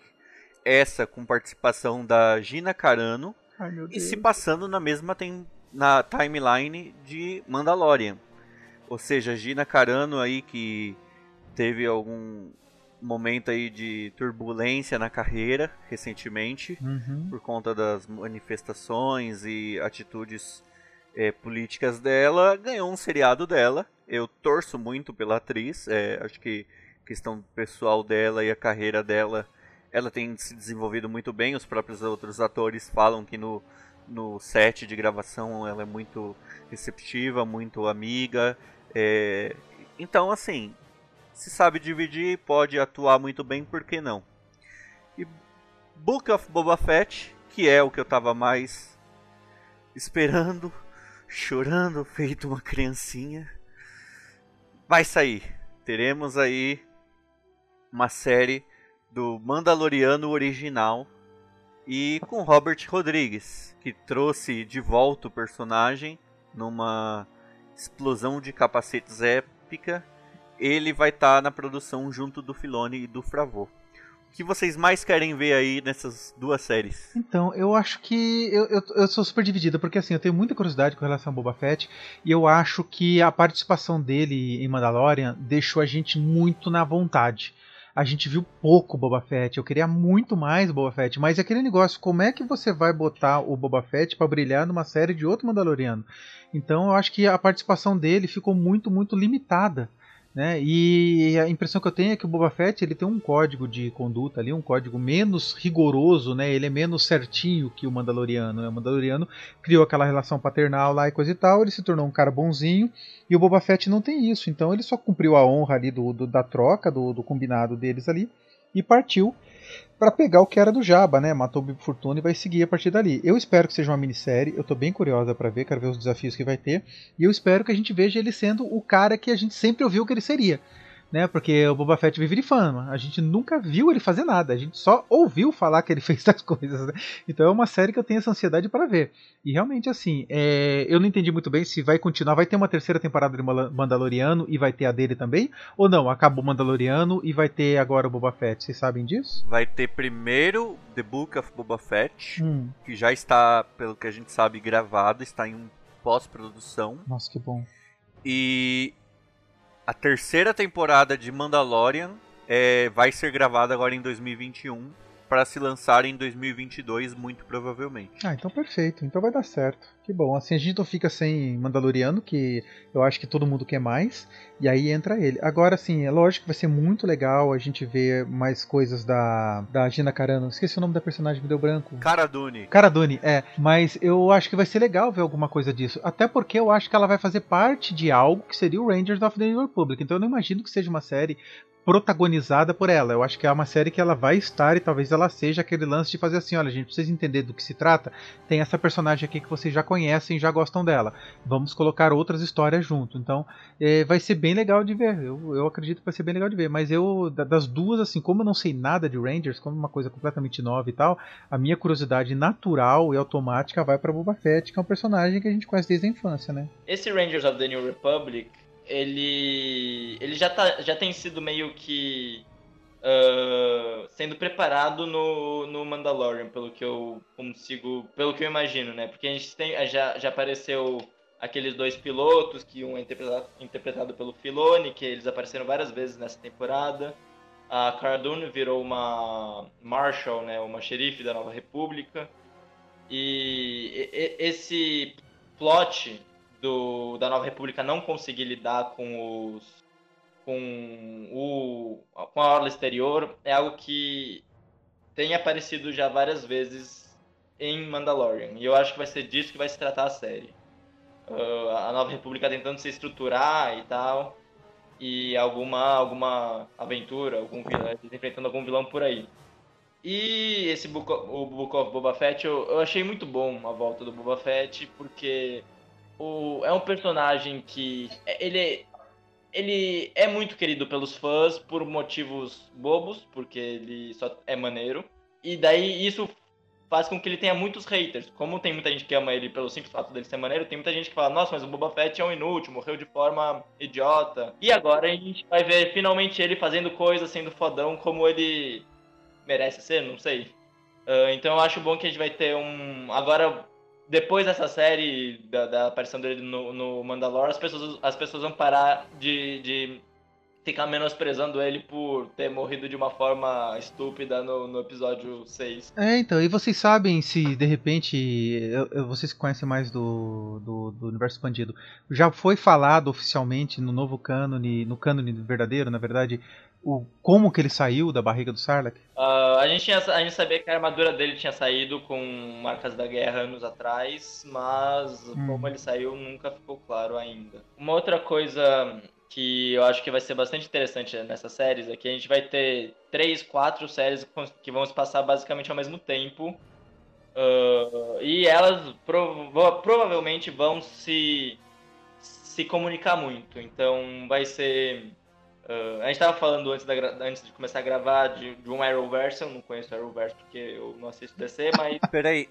essa com participação da Gina Carano Ai, e se passando na mesma tem na timeline de Mandalorian. Ou seja, Gina Carano aí que teve algum momento aí de turbulência na carreira recentemente uhum. por conta das manifestações e atitudes é, políticas dela, ganhou um seriado dela. Eu torço muito pela atriz, é, acho que a questão pessoal dela e a carreira dela, ela tem se desenvolvido muito bem. Os próprios outros atores falam que no, no set de gravação ela é muito receptiva, muito amiga, é, então, assim, se sabe dividir, pode atuar muito bem, por que não? E Book of Boba Fett, que é o que eu tava mais esperando, chorando, feito uma criancinha. Vai sair. Teremos aí uma série do Mandaloriano original e com Robert Rodrigues, que trouxe de volta o personagem numa explosão de capacetes épica. Ele vai estar tá na produção junto do Filoni e do Fravô que vocês mais querem ver aí nessas duas séries? Então, eu acho que eu, eu, eu, sou super dividida, porque assim, eu tenho muita curiosidade com relação ao Boba Fett, e eu acho que a participação dele em Mandalorian deixou a gente muito na vontade. A gente viu pouco Boba Fett, eu queria muito mais Boba Fett, mas é aquele negócio, como é que você vai botar o Boba Fett para brilhar numa série de outro Mandaloriano? Então eu acho que a participação dele ficou muito, muito limitada. Né? E a impressão que eu tenho é que o Boba Fett ele tem um código de conduta ali, um código menos rigoroso, né? Ele é menos certinho que o Mandaloriano. Né? O Mandaloriano criou aquela relação paternal lá e coisa e tal, ele se tornou um cara bonzinho e o Boba Fett não tem isso. Então ele só cumpriu a honra ali do, do da troca, do, do combinado deles ali e partiu para pegar o que era do Jabba, né? Matou o Bib Fortuna e vai seguir a partir dali. Eu espero que seja uma minissérie, eu tô bem curiosa para ver, quero ver os desafios que vai ter, e eu espero que a gente veja ele sendo o cara que a gente sempre ouviu que ele seria né? Porque o Boba Fett vive de fama. A gente nunca viu ele fazer nada, a gente só ouviu falar que ele fez tais coisas, né? Então é uma série que eu tenho essa ansiedade para ver. E realmente, assim, é... eu não entendi muito bem se vai continuar, vai ter uma terceira temporada de Mandaloriano e vai ter a dele também, ou não? Acabou o Mandaloriano e vai ter agora o Boba Fett, vocês sabem disso? Vai ter primeiro The Book of Boba Fett, hum. que já está, pelo que a gente sabe, gravado, está em pós-produção. Nossa, que bom. E a terceira temporada de Mandalorian é, vai ser gravada agora em 2021 para se lançar em 2022, muito provavelmente. Ah, então perfeito. Então vai dar certo. Que bom. Assim a gente não fica sem Mandaloriano, que eu acho que todo mundo quer mais, e aí entra ele. Agora, sim, é lógico que vai ser muito legal a gente ver mais coisas da, da Gina Carano. Esqueci o nome da personagem, me deu branco. Cara Dune. Cara Dune, é. Mas eu acho que vai ser legal ver alguma coisa disso. Até porque eu acho que ela vai fazer parte de algo que seria o Rangers of the New Republic. Então eu não imagino que seja uma série protagonizada por ela. Eu acho que é uma série que ela vai estar e talvez ela seja aquele lance de fazer assim, olha, gente, precisa entender do que se trata. Tem essa personagem aqui que vocês já conhecem, já gostam dela. Vamos colocar outras histórias junto. Então, é, vai ser bem legal de ver. Eu, eu acredito que vai ser bem legal de ver. Mas eu, das duas, assim, como eu não sei nada de Rangers, como uma coisa completamente nova e tal, a minha curiosidade natural e automática vai para Boba Fett, que é um personagem que a gente conhece desde a infância, né? Esse Rangers of the New Republic ele ele já, tá, já tem sido meio que uh, sendo preparado no, no Mandalorian, pelo que eu consigo, pelo que eu imagino, né? Porque a gente tem, já, já apareceu aqueles dois pilotos, que um é interpretado, interpretado pelo Filoni, que eles apareceram várias vezes nessa temporada. A Cara Dune virou uma Marshal, né, uma xerife da Nova República. E esse plot do, da Nova República não conseguir lidar com os com o com a orla exterior é algo que tem aparecido já várias vezes em Mandalorian. E eu acho que vai ser disso que vai se tratar a série. Uh, a Nova República tentando se estruturar e tal e alguma alguma aventura algum vilão, enfrentando algum vilão por aí. E esse Book of, o Book of Boba Fett eu, eu achei muito bom a volta do Boba Fett porque o, é um personagem que ele, ele é muito querido pelos fãs por motivos bobos, porque ele só é maneiro. E daí isso faz com que ele tenha muitos haters. Como tem muita gente que ama ele pelo simples fato dele ser maneiro, tem muita gente que fala, nossa, mas o Boba Fett é um inútil, morreu de forma idiota. E agora a gente vai ver finalmente ele fazendo coisas, sendo fodão como ele merece ser, não sei. Uh, então eu acho bom que a gente vai ter um. Agora depois dessa série, da, da aparição dele no, no Mandalore, as pessoas, as pessoas vão parar de, de ficar menosprezando ele por ter morrido de uma forma estúpida no, no episódio 6. É, então, e vocês sabem se de repente, eu, eu, vocês conhecem mais do, do, do, universo expandido, já foi falado oficialmente no novo cânone, no cânone verdadeiro, na verdade, o como que ele saiu da barriga do Sarlacc? Uh, a, gente tinha, a gente sabia que a armadura dele tinha saído com marcas da guerra anos atrás, mas hum. como ele saiu nunca ficou claro ainda. Uma outra coisa que eu acho que vai ser bastante interessante nessas séries é que a gente vai ter três, quatro séries que vão se passar basicamente ao mesmo tempo. Uh, e elas prova provavelmente vão se, se comunicar muito. Então vai ser. Uh, a gente estava falando antes, da, antes de começar a gravar de, de um Arrowverse, eu não conheço Arrowverse porque eu não assisto DC, mas. Peraí.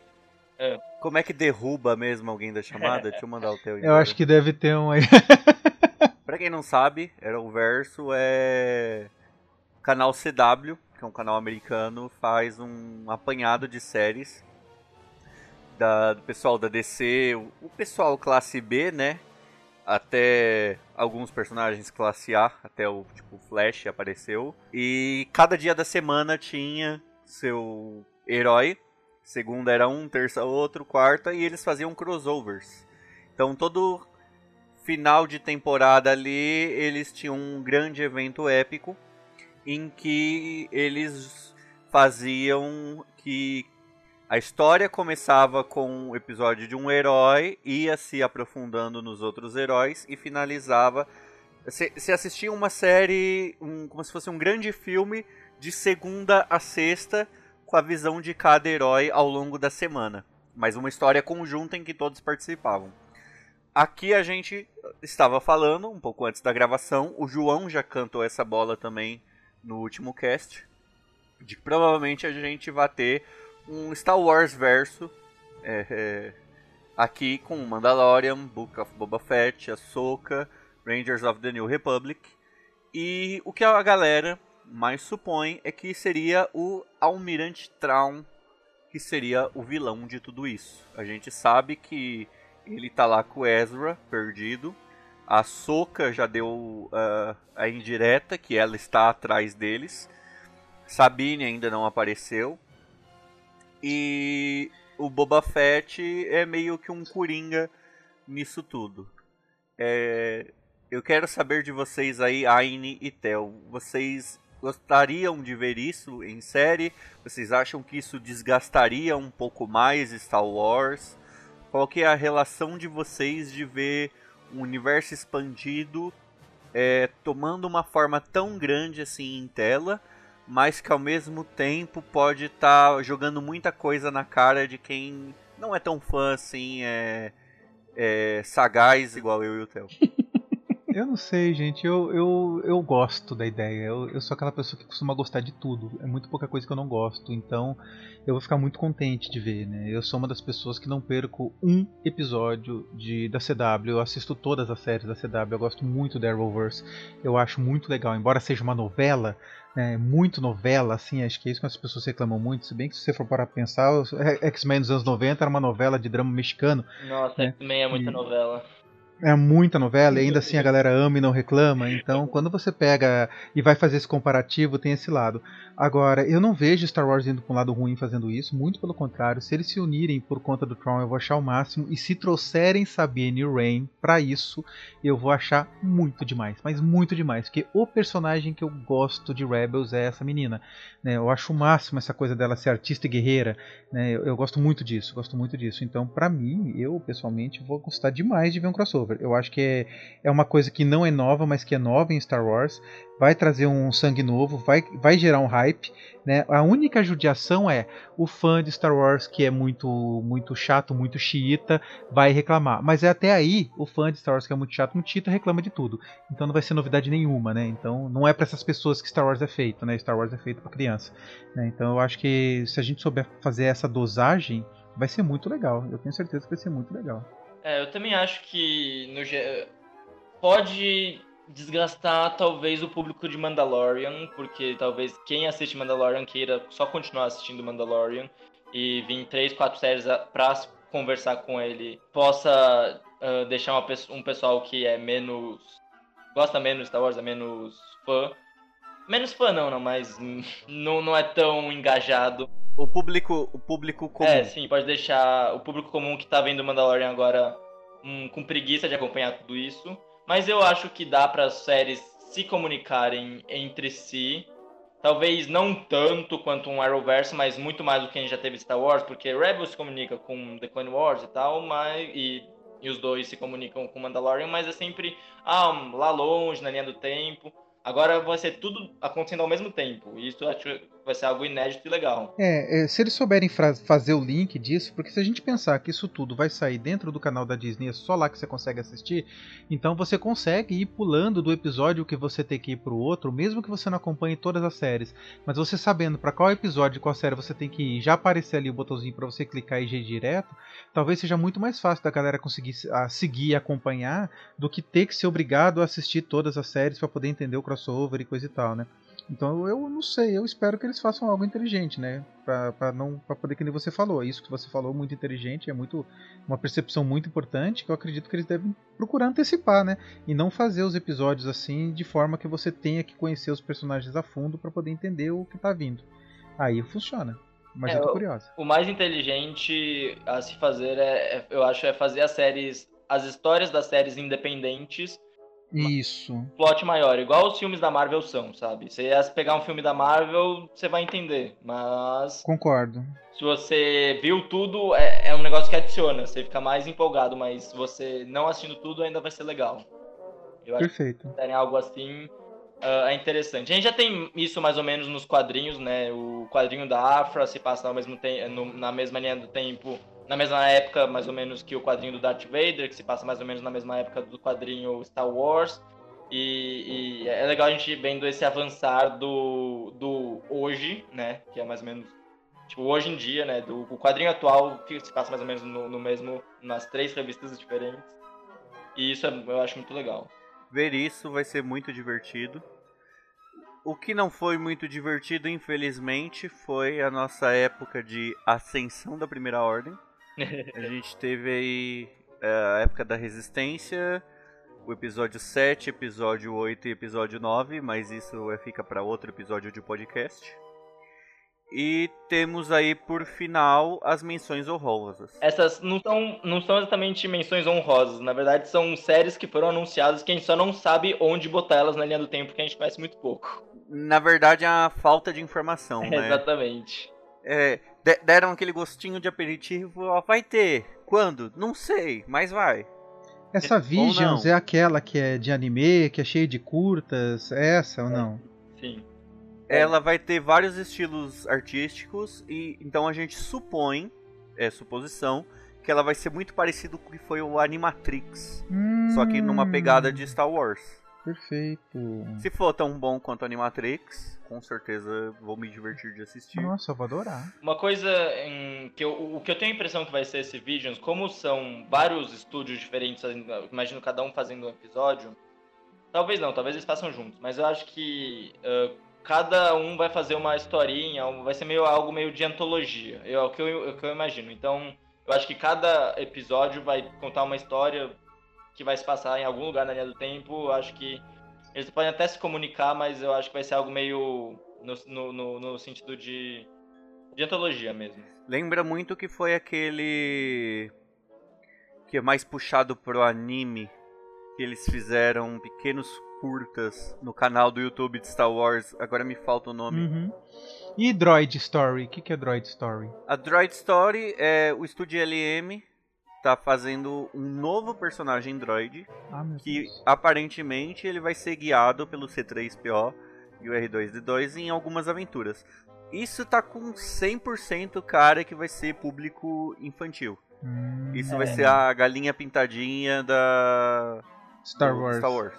Uh. Como é que derruba mesmo alguém da chamada? Deixa eu mandar o teu. Eu acho que deve ter um aí. Pra quem não sabe, Arrowverso é canal CW, que é um canal americano, faz um apanhado de séries da, do pessoal da DC, o, o pessoal classe B, né? Até alguns personagens classe A, até o tipo Flash apareceu. E cada dia da semana tinha seu herói. Segunda era um, terça outro, quarta, e eles faziam crossovers. Então todo final de temporada ali, eles tinham um grande evento épico em que eles faziam que a história começava com um episódio de um herói, ia se aprofundando nos outros heróis e finalizava. Se, assistia uma série, um, como se fosse um grande filme, de segunda a sexta, com a visão de cada herói ao longo da semana. Mas uma história conjunta em que todos participavam. Aqui a gente estava falando, um pouco antes da gravação, o João já cantou essa bola também no último cast, de provavelmente a gente vai ter um Star Wars verso é, é, aqui com Mandalorian, Book of Boba Fett, Ahsoka, Rangers of the New Republic. E o que a galera mais supõe é que seria o Almirante Traum que seria o vilão de tudo isso. A gente sabe que ele tá lá com Ezra, perdido. A Soka já deu uh, a indireta que ela está atrás deles. Sabine ainda não apareceu. E o Boba Fett é meio que um coringa nisso tudo. É, eu quero saber de vocês aí, Aine e Tel. Vocês gostariam de ver isso em série? Vocês acham que isso desgastaria um pouco mais Star Wars? qual que é a relação de vocês de ver um universo expandido é, tomando uma forma tão grande assim em tela, mas que ao mesmo tempo pode estar tá jogando muita coisa na cara de quem não é tão fã assim, é, é sagaz igual eu e o Theo. Eu não sei, gente. Eu, eu, eu gosto da ideia. Eu, eu sou aquela pessoa que costuma gostar de tudo. É muito pouca coisa que eu não gosto. Então eu vou ficar muito contente de ver, né? Eu sou uma das pessoas que não perco um episódio de, da CW. Eu assisto todas as séries da CW. Eu gosto muito da Arrowverse. Eu acho muito legal. Embora seja uma novela, né, muito novela, assim, acho que é isso que as pessoas reclamam muito. Se bem que se você for para pensar, X-Men dos anos 90 era uma novela de drama mexicano. Nossa, né? X-Men é muita e... novela é muita novela e ainda assim a galera ama e não reclama. Então, quando você pega e vai fazer esse comparativo, tem esse lado. Agora, eu não vejo Star Wars indo para um lado ruim fazendo isso, muito pelo contrário. Se eles se unirem por conta do Tron, eu vou achar o máximo. E se trouxerem Sabine e Rain para isso, eu vou achar muito demais. Mas muito demais. Porque o personagem que eu gosto de Rebels é essa menina. Né? Eu acho o máximo essa coisa dela ser artista e guerreira. Né? Eu, eu gosto muito disso, gosto muito disso. Então, para mim, eu pessoalmente vou gostar demais de ver um crossover Eu acho que é, é uma coisa que não é nova, mas que é nova em Star Wars. Vai trazer um sangue novo, vai, vai gerar um hype. Né? A única judiação é o fã de Star Wars que é muito muito chato, muito xiita, vai reclamar. Mas é até aí o fã de Star Wars que é muito chato, muito xiita, reclama de tudo. Então não vai ser novidade nenhuma, né? Então não é para essas pessoas que Star Wars é feito, né? Star Wars é feito para criança. Né? Então eu acho que se a gente souber fazer essa dosagem, vai ser muito legal. Eu tenho certeza que vai ser muito legal. É, eu também acho que no, pode desgastar talvez o público de Mandalorian, porque talvez quem assiste Mandalorian queira só continuar assistindo Mandalorian e vir três, quatro séries pra conversar com ele, possa uh, deixar um pessoal que é menos. gosta menos de Star Wars, é menos fã. Menos fã não, não, mas não, não é tão engajado o público, o público comum. É, sim, pode deixar o público comum que tá vendo Mandalorian agora um, com preguiça de acompanhar tudo isso. Mas eu acho que dá para as séries se comunicarem entre si. Talvez não tanto quanto um Arrowverse, mas muito mais do que a gente já teve Star Wars, porque Rebels se comunica com The Clone Wars e tal, mas e, e os dois se comunicam com Mandalorian, mas é sempre ah, lá longe, na linha do tempo. Agora vai ser tudo acontecendo ao mesmo tempo. E isso acho vai ser algo inédito e legal. É, é, se eles souberem fazer o link disso, porque se a gente pensar que isso tudo vai sair dentro do canal da Disney, é só lá que você consegue assistir, então você consegue ir pulando do episódio que você tem que ir pro outro, mesmo que você não acompanhe todas as séries. Mas você sabendo para qual episódio, qual série você tem que ir, já aparecer ali o botãozinho para você clicar e ir direto, talvez seja muito mais fácil da galera conseguir a seguir e acompanhar do que ter que ser obrigado a assistir todas as séries para poder entender o crossover e coisa e tal, né? Então eu não sei, eu espero que eles façam algo inteligente, né? Pra, pra não para poder que nem você falou. Isso que você falou muito inteligente, é muito uma percepção muito importante que eu acredito que eles devem procurar antecipar, né? E não fazer os episódios assim de forma que você tenha que conhecer os personagens a fundo para poder entender o que tá vindo. Aí funciona. Mas É, eu tô curiosa. O mais inteligente a se fazer, é, é- eu acho, é fazer as séries, as histórias das séries independentes Isso. plot maior, igual os filmes da Marvel são, sabe? Você ia pegar um filme da Marvel, você vai entender, mas Concordo. se você viu tudo, é, é um negócio que adiciona, você fica mais empolgado, mas se você não assistindo tudo, ainda vai ser legal. Eu acho Perfeito. que terem algo assim ah, é interessante. A gente já tem isso mais ou menos nos quadrinhos, né? O quadrinho da Afra se passa ao mesmo tempo, na mesma linha do tempo, na mesma época mais ou menos que o quadrinho do Darth Vader, que se passa mais ou menos na mesma época do quadrinho Star Wars. E, e é legal a gente vendo esse avançar do, do hoje, né? Que é mais ou menos tipo hoje em dia, né? Do o quadrinho atual que se passa mais ou menos no, no mesmo nas três revistas diferentes. E isso é- eu acho muito legal. Ver isso vai ser muito divertido. O que não foi muito divertido, infelizmente, foi a nossa época de ascensão da Primeira Ordem. A gente teve aí é, a época da Resistência, o episódio 7, episódio 8 e episódio 9, mas isso é, fica para outro episódio de podcast. E temos aí por final as menções honrosas. Essas não são, não são exatamente menções honrosas, na verdade são séries que foram anunciadas que a gente só não sabe onde botar elas na linha do tempo, porque a gente conhece muito pouco. Na verdade, é a falta de informação, né? Exatamente. É, de- deram aquele gostinho de aperitivo, ó, vai ter. Quando? Não sei, mas vai. Essa Visions não. é aquela que é de anime, que é cheia de curtas, é essa ou não? Sim. Ela vai ter vários estilos artísticos e então a gente supõe, é suposição, que ela vai ser muito parecido com o que foi o Animatrix, só que numa pegada de Star Wars. Perfeito. Se for tão bom quanto o Animatrix, com certeza vou me divertir de assistir. Nossa, eu vou adorar. Uma coisa em que eu, o que eu tenho a impressão que vai ser esse Visions, como são vários estúdios diferentes, imagino cada um fazendo um episódio. Talvez não, talvez eles façam juntos, mas eu acho que ah, cada um vai fazer uma historinha, vai ser meio algo meio de antologia. Eu- É o que eu, é o que eu imagino. Então, eu acho que cada episódio vai contar uma história que vai se passar em algum lugar na linha do tempo. Acho que eles podem até se comunicar, mas eu acho que vai ser algo meio no, no, no- no sentido de, de antologia mesmo. Lembra muito que foi aquele que é mais puxado pro anime, que eles fizeram pequenos curtas no canal do YouTube de Star Wars. Agora me falta o nome. Uhum. E Droid Story? O que, que é Droid Story? A Droid Story é o estúdio LM tá fazendo um novo personagem droid Ah, meu que Deus. aparentemente ele vai ser guiado pelo C3PO e o R2D2 em algumas aventuras. Isso tá com 100% cara que vai ser público infantil. Hum, Isso vai ser a galinha pintadinha da Star Wars. Star Wars.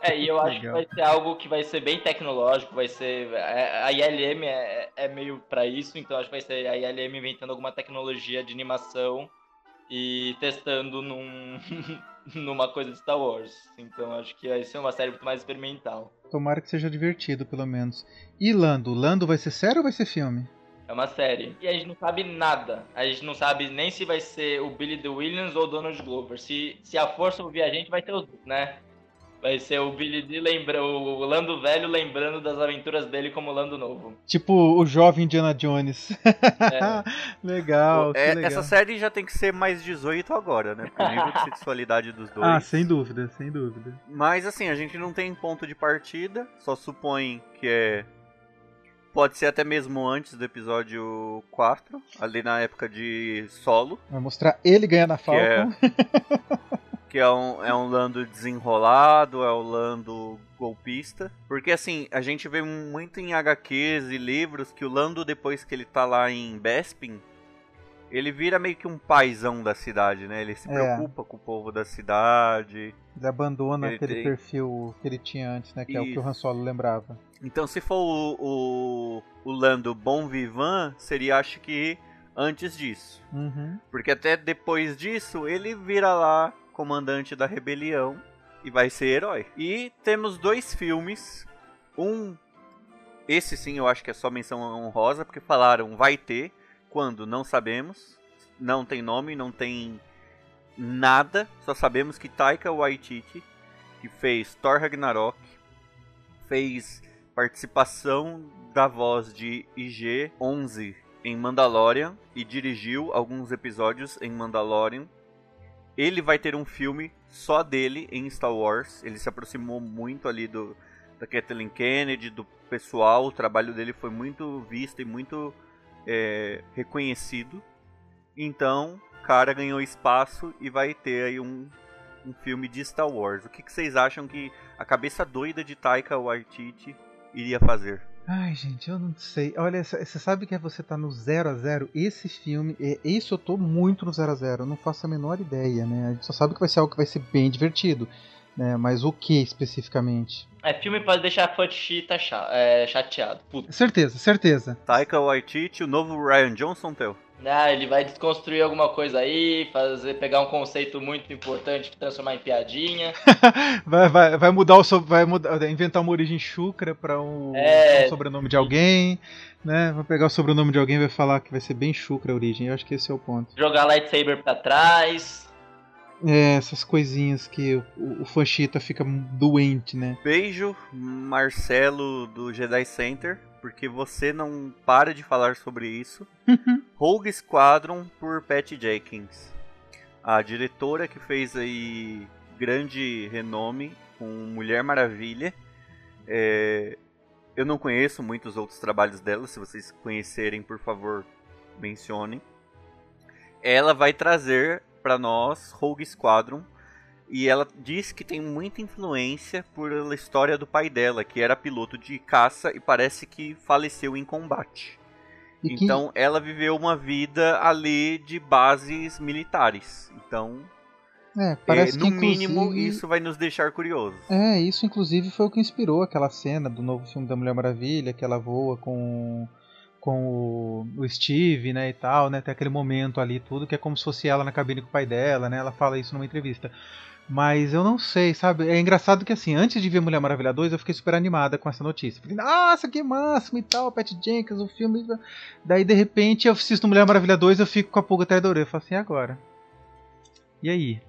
É, e eu acho que Legal. vai ser algo que vai ser bem tecnológico, vai ser. é, A ILM é, é meio pra isso, então acho que vai ser a ILM inventando alguma tecnologia de animação e testando num, numa coisa de Star Wars. Então acho que vai ser uma série muito mais experimental. Tomara que seja divertido, pelo menos. E Lando? Lando vai ser sério ou vai ser filme? É uma série. E a gente não sabe nada. A gente não sabe nem se vai ser o Billy the Williams ou o Donald Glover. Se, se a força ouvir a gente, vai ter os dois, né? Vai ser o Billy D lembra o Lando velho lembrando das aventuras dele como Lando novo. Tipo o jovem Indiana Jones. É. legal, É, legal. essa série já tem que ser mais 18 agora, né? Pro nível de sexualidade dos dois. Ah, sem dúvida, sem dúvida. Mas assim, a gente não tem ponto de partida, só supõe que é pode ser até mesmo antes do episódio 4, ali na época de solo. Vai mostrar ele ganhando a Falcon. que é um, é um Lando desenrolado, é o Lando golpista. Porque assim, a gente vê muito em HQs e livros que o Lando, depois que ele tá lá em Bespin, ele vira meio que um paizão da cidade, né? Ele se É. preocupa com o povo da cidade. Ele abandona Ele aquele tem- perfil que ele tinha antes, né? Que é o que o Isso. Han Solo lembrava. Então, se for o, o, o Lando Bom Vivant, seria acho que antes disso. Uhum. Porque até depois disso, ele vira lá comandante da rebelião e vai ser herói. E temos dois filmes. Um. Esse sim eu acho que é só menção honrosa, porque falaram vai ter. Quando? Não sabemos. Não tem nome, não tem nada. Só sabemos que Taika Waititi, que fez Thor Ragnarok, fez participação da voz de IG-11 em Mandalorian e dirigiu alguns episódios em Mandalorian. Ele vai ter um filme só dele em Star Wars. Ele se aproximou muito ali do da Kathleen Kennedy, do pessoal. O trabalho dele foi muito visto e muito é, reconhecido. Então, cara ganhou espaço e vai ter aí um, um filme de Star Wars. O que, que vocês acham que a cabeça doida de Taika Waititi iria fazer? Ai, gente, eu não sei. Olha, você sabe que você tá no 0 a 0 Esse filme, é, isso eu tô muito no 0 a 0 Eu não faço a menor ideia, né? A gente só sabe que vai ser algo que vai ser bem divertido. Né? Mas o que especificamente? É, filme pode deixar fã de chita cha- é, chateado. Puta. Certeza, certeza. Taika Waititi, o novo Ryan Johnson, Theo? Ah, ele vai desconstruir alguma coisa aí, fazer, pegar um conceito muito importante e transformar em piadinha. Vai, vai, vai mudar o so- vai mudar, inventar uma origem chucra para um, É. um sobrenome de alguém, né? Vai pegar o sobrenome de alguém e vai falar que vai ser bem chucra a origem. Eu acho que esse é o ponto. Jogar lightsaber pra trás. É, essas coisinhas que o, o fanchita fica doente, né? Beijo, Marcelo do Jedi Center, porque você não para de falar sobre isso. Rogue Squadron por Pat Jenkins. A diretora que fez aí grande renome com Mulher Maravilha. É, eu não conheço muitos outros trabalhos dela, se vocês conhecerem, por favor, mencionem. Ela vai trazer para nós Rogue Squadron e ela diz que tem muita influência pela história do pai dela, que era piloto de caça e parece que faleceu em combate. E que- Então ela viveu uma vida ali de bases militares. Então, é, parece que no mínimo, inclusive- isso vai nos deixar curiosos. É, isso inclusive foi o que inspirou aquela cena do novo filme da Mulher Maravilha, que ela voa com, com o, Steve, né, e tal, né, tem aquele momento ali tudo que é como se fosse ela na cabine com o pai dela, né, ela fala isso numa entrevista. Mas eu não sei, sabe? É engraçado que assim, antes de ver Mulher Maravilha 2, eu fiquei super animada com essa notícia. Falei, nossa, que máximo e tal, Pat Jenkins, o filme. Daí de repente eu assisto Mulher Maravilha 2 eu fico com a pulga atrás da orelha. Eu falo assim, agora? E aí?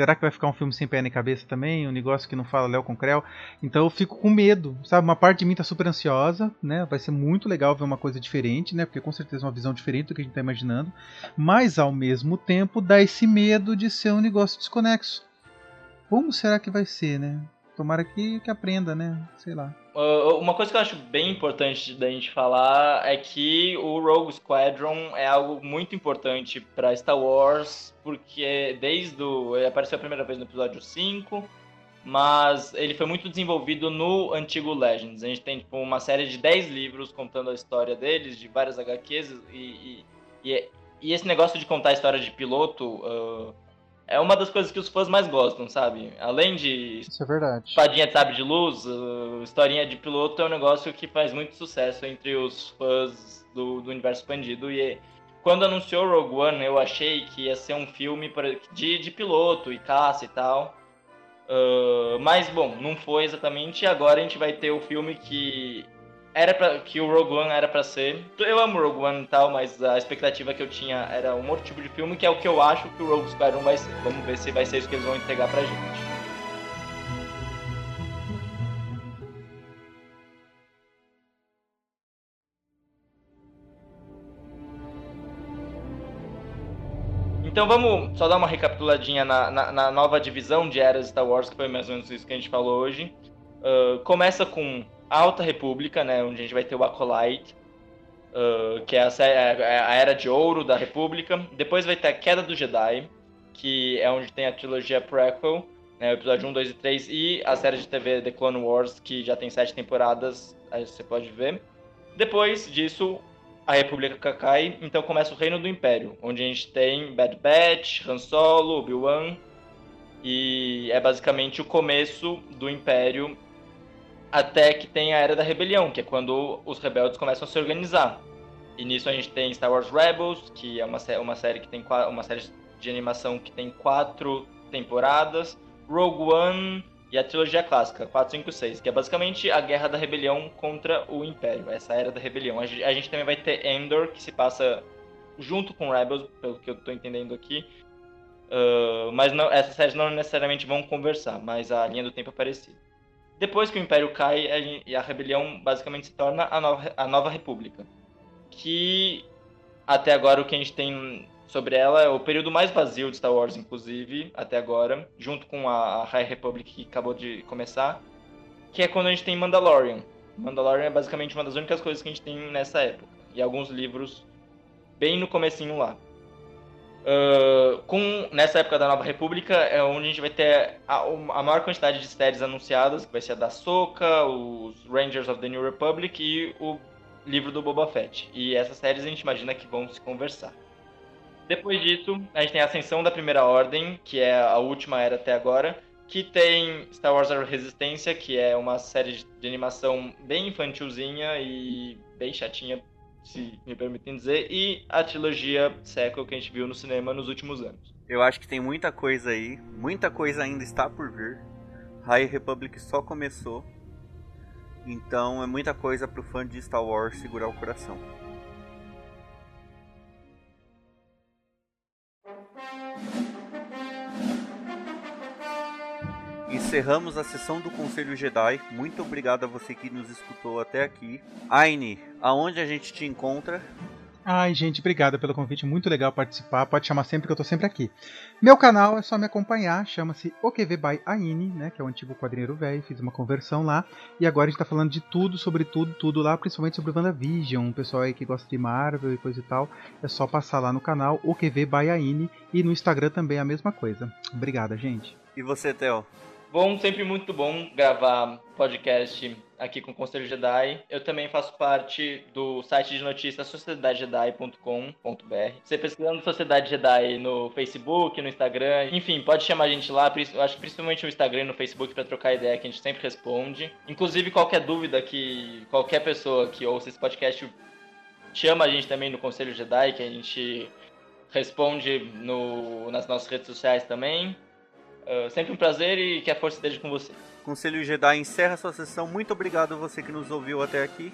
Será que vai ficar um filme sem pé nem cabeça também? Um negócio que não fala Léo com Creu? Então eu fico com medo, sabe? Uma parte de mim tá super ansiosa, né? Vai ser muito legal ver uma coisa diferente, né? Porque com certeza é uma visão diferente do que a gente tá imaginando. Mas ao mesmo tempo dá esse medo de ser um negócio desconexo. Como será que vai ser, né? Tomara que, que aprenda, né? Sei lá. Uma coisa que eu acho bem importante da gente falar é que o Rogue Squadron é algo muito importante para Star Wars, porque desde o. Ele apareceu a primeira vez no episódio 5, mas ele foi muito desenvolvido no antigo Legends. A gente tem tipo, uma série de 10 livros contando a história deles, de várias HQs, e, e, e, e esse negócio de contar a história de piloto. uh, é uma das coisas que os fãs mais gostam, sabe? Além de Isso é verdade. Espadinha de sabre de luz, uh, historinha de piloto é um negócio que faz muito sucesso entre os fãs do, do universo expandido. E quando anunciou Rogue One, eu achei que ia ser um filme de, de piloto e caça e tal. Uh, mas, bom, não foi exatamente. Agora a gente vai ter o filme que era pra, que o Rogue One era pra ser. Eu amo Rogue One e tal, mas a expectativa que eu tinha era um outro tipo de filme, que é o que eu acho que o Rogue Squadron vai ser. Vamos ver se vai ser isso que eles vão entregar pra gente. Então vamos só dar uma recapituladinha na, na, na nova divisão de eras Star Wars, que foi mais ou menos isso que a gente falou hoje. Uh, começa com Alta República, né, onde a gente vai ter o Acolyte, uh, que é a, a, Era de Ouro da República. Depois vai ter a Queda do Jedi, que é onde tem a trilogia prequel, né, o episódio 1, 2 e 3, e a série de TV The Clone Wars, que já tem sete temporadas, aí você pode ver. Depois disso, a República cai, então começa o Reino do Império, onde a gente tem Bad Batch, Han Solo, Obi-Wan, e é basicamente o começo do Império até que tem a Era da Rebelião, que é quando os rebeldes começam a se organizar. E nisso a gente tem Star Wars Rebels, que é uma, uma série que tem uma série de animação que tem quatro temporadas, Rogue One e a trilogia clássica, 4, 5, 6, que é basicamente a guerra da rebelião contra o Império, essa era da rebelião. A gente, a gente também vai ter Endor, que se passa junto com Rebels, pelo que eu estou entendendo aqui, Uh, mas não, essas séries não necessariamente vão conversar, mas a linha do tempo é parecida. Depois que o Império cai, a, a rebelião basicamente se torna a nova, a nova República. Que até agora o que a gente tem sobre ela é o período mais vazio de Star Wars, inclusive, até agora, junto com a High Republic que acabou de começar, que é quando a gente tem Mandalorian. Mandalorian é basicamente uma das únicas coisas que a gente tem nessa época. E alguns livros bem no comecinho lá. Uh, com, nessa época da Nova República é onde a gente vai ter a, a maior quantidade de séries anunciadas, que vai ser a da Soca, os Rangers of the New Republic e o livro do Boba Fett. E essas séries a gente imagina que vão se conversar. Depois disso, a gente tem a Ascensão da Primeira Ordem, que é a última era até agora, que tem Star Wars A Resistência, que é uma série de animação bem infantilzinha e bem chatinha se me permitem dizer, e a trilogia sequel que a gente viu no cinema nos últimos anos. Eu acho que tem muita coisa aí, muita coisa ainda está por vir. High Republic só começou, então é muita coisa pro fã de Star Wars segurar o coração. Encerramos a sessão do Conselho Jedi. Muito obrigado a você que nos escutou até aqui. Aine, aonde a gente te encontra? Ai, gente, obrigada pelo convite. Muito legal participar. Pode chamar sempre que eu tô sempre aqui. Meu canal é só me acompanhar. Chama-se OQV by Aine, né? Que é o antigo quadrinheiro velho. Fiz uma conversão lá. E agora a gente tá falando de tudo, sobre tudo, tudo lá. Principalmente sobre WandaVision. O pessoal aí que gosta de Marvel e coisa e tal. É só passar lá no canal OQV by Aine. E no Instagram também é a mesma coisa. Obrigada, gente. E você, Theo? Bom, sempre muito bom gravar podcast aqui com o Conselho Jedi. Eu também faço parte do site de notícias sociedadejedi.com.br. Você pesquisando Sociedade Jedi no Facebook, no Instagram, enfim, pode chamar a gente lá. Eu acho que principalmente no Instagram e no Facebook para trocar ideia, que a gente sempre responde. Inclusive, qualquer dúvida que qualquer pessoa que ouça esse podcast chama a gente também no Conselho Jedi, que a gente responde no, nas nossas redes sociais também. Uh, sempre um prazer e que a força esteja com você. Conselho Jedi encerra sua sessão. Muito obrigado a você que nos ouviu até aqui.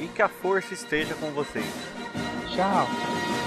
E que a força esteja com vocês. Tchau.